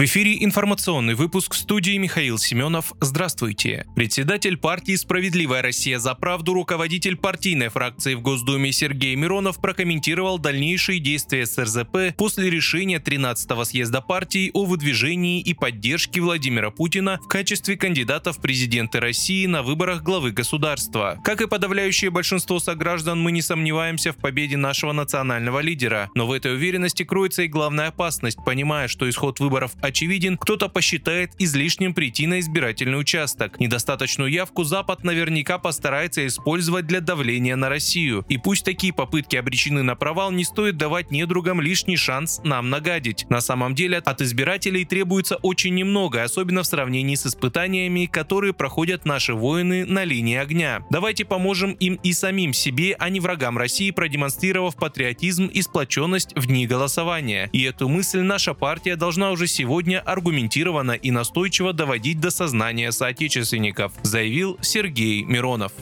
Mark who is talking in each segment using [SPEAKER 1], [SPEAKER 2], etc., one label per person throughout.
[SPEAKER 1] В эфире информационный выпуск студии Михаил Семенов. Здравствуйте. Председатель партии «Справедливая Россия за правду», руководитель партийной фракции в Госдуме Сергей Миронов прокомментировал дальнейшие действия СРЗП после решения 13-го съезда партии о выдвижении и поддержке Владимира Путина в качестве кандидата в президенты России на выборах главы государства. Как и подавляющее большинство сограждан, мы не сомневаемся в победе нашего национального лидера. Но в этой уверенности кроется и главная опасность, понимая, что исход выборов очевиден, кто-то посчитает излишним прийти на избирательный участок. Недостаточную явку Запад наверняка постарается использовать для давления на Россию. И пусть такие попытки обречены на провал, не стоит давать недругам лишний шанс нам нагадить. На самом деле от избирателей требуется очень немного, особенно в сравнении с испытаниями, которые проходят наши воины на линии огня. Давайте поможем им и самим себе, а не врагам России, продемонстрировав патриотизм и сплоченность в дни голосования. И эту мысль наша партия должна уже сегодня сегодня аргументированно и настойчиво доводить до сознания соотечественников, заявил Сергей Миронов.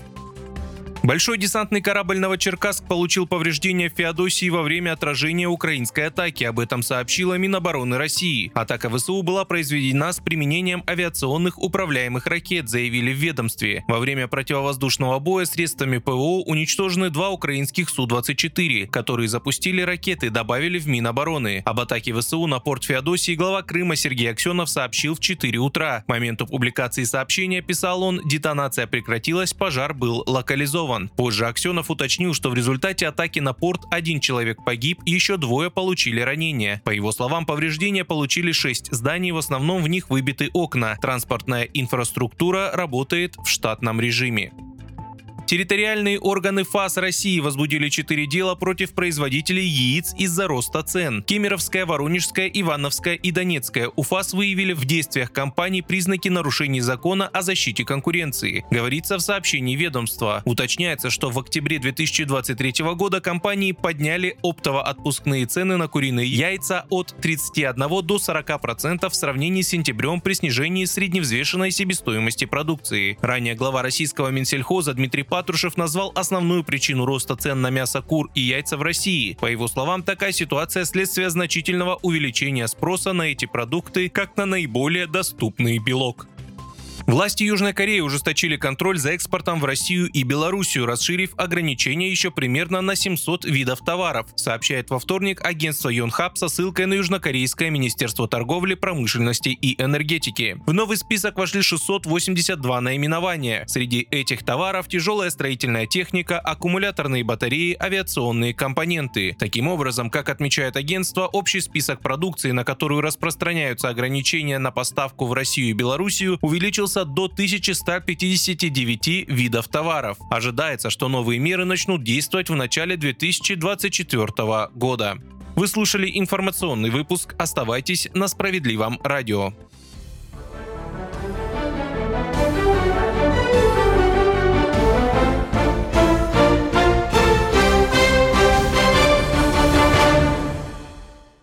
[SPEAKER 1] Большой десантный корабль «Новочеркасск» получил повреждения в Феодосии во время отражения украинской атаки. Об этом сообщила Минобороны России. Атака ВСУ была произведена с применением авиационных управляемых ракет, заявили в ведомстве. Во время противовоздушного боя средствами ПВО уничтожены два украинских Су-24, которые запустили ракеты, добавили в Минобороны. Об атаке ВСУ на порт Феодосии глава Крыма Сергей Аксенов сообщил в 4 утра. К моменту публикации сообщения, писал он, детонация прекратилась, пожар был локализован арестован. Позже Аксенов уточнил, что в результате атаки на порт один человек погиб и еще двое получили ранения. По его словам, повреждения получили шесть зданий, в основном в них выбиты окна. Транспортная инфраструктура работает в штатном режиме. Территориальные органы ФАС России возбудили четыре дела против производителей яиц из-за роста цен. Кемеровская, Воронежская, Ивановская и Донецкая УФАС выявили в действиях компаний признаки нарушений закона о защите конкуренции. Говорится в сообщении ведомства. Уточняется, что в октябре 2023 года компании подняли оптово-отпускные цены на куриные яйца от 31 до 40% в сравнении с сентябрем при снижении средневзвешенной себестоимости продукции. Ранее глава российского Минсельхоза Дмитрий Павлов Патрушев назвал основную причину роста цен на мясо кур и яйца в России. По его словам, такая ситуация следствие значительного увеличения спроса на эти продукты как на наиболее доступный белок. Власти Южной Кореи ужесточили контроль за экспортом в Россию и Белоруссию, расширив ограничения еще примерно на 700 видов товаров, сообщает во вторник агентство Йонхаб со ссылкой на Южнокорейское министерство торговли, промышленности и энергетики. В новый список вошли 682 наименования. Среди этих товаров тяжелая строительная техника, аккумуляторные батареи, авиационные компоненты. Таким образом, как отмечает агентство, общий список продукции, на которую распространяются ограничения на поставку в Россию и Белоруссию, увеличился снизился до 1159 видов товаров. Ожидается, что новые меры начнут действовать в начале 2024 года. Вы слушали информационный выпуск. Оставайтесь на справедливом радио.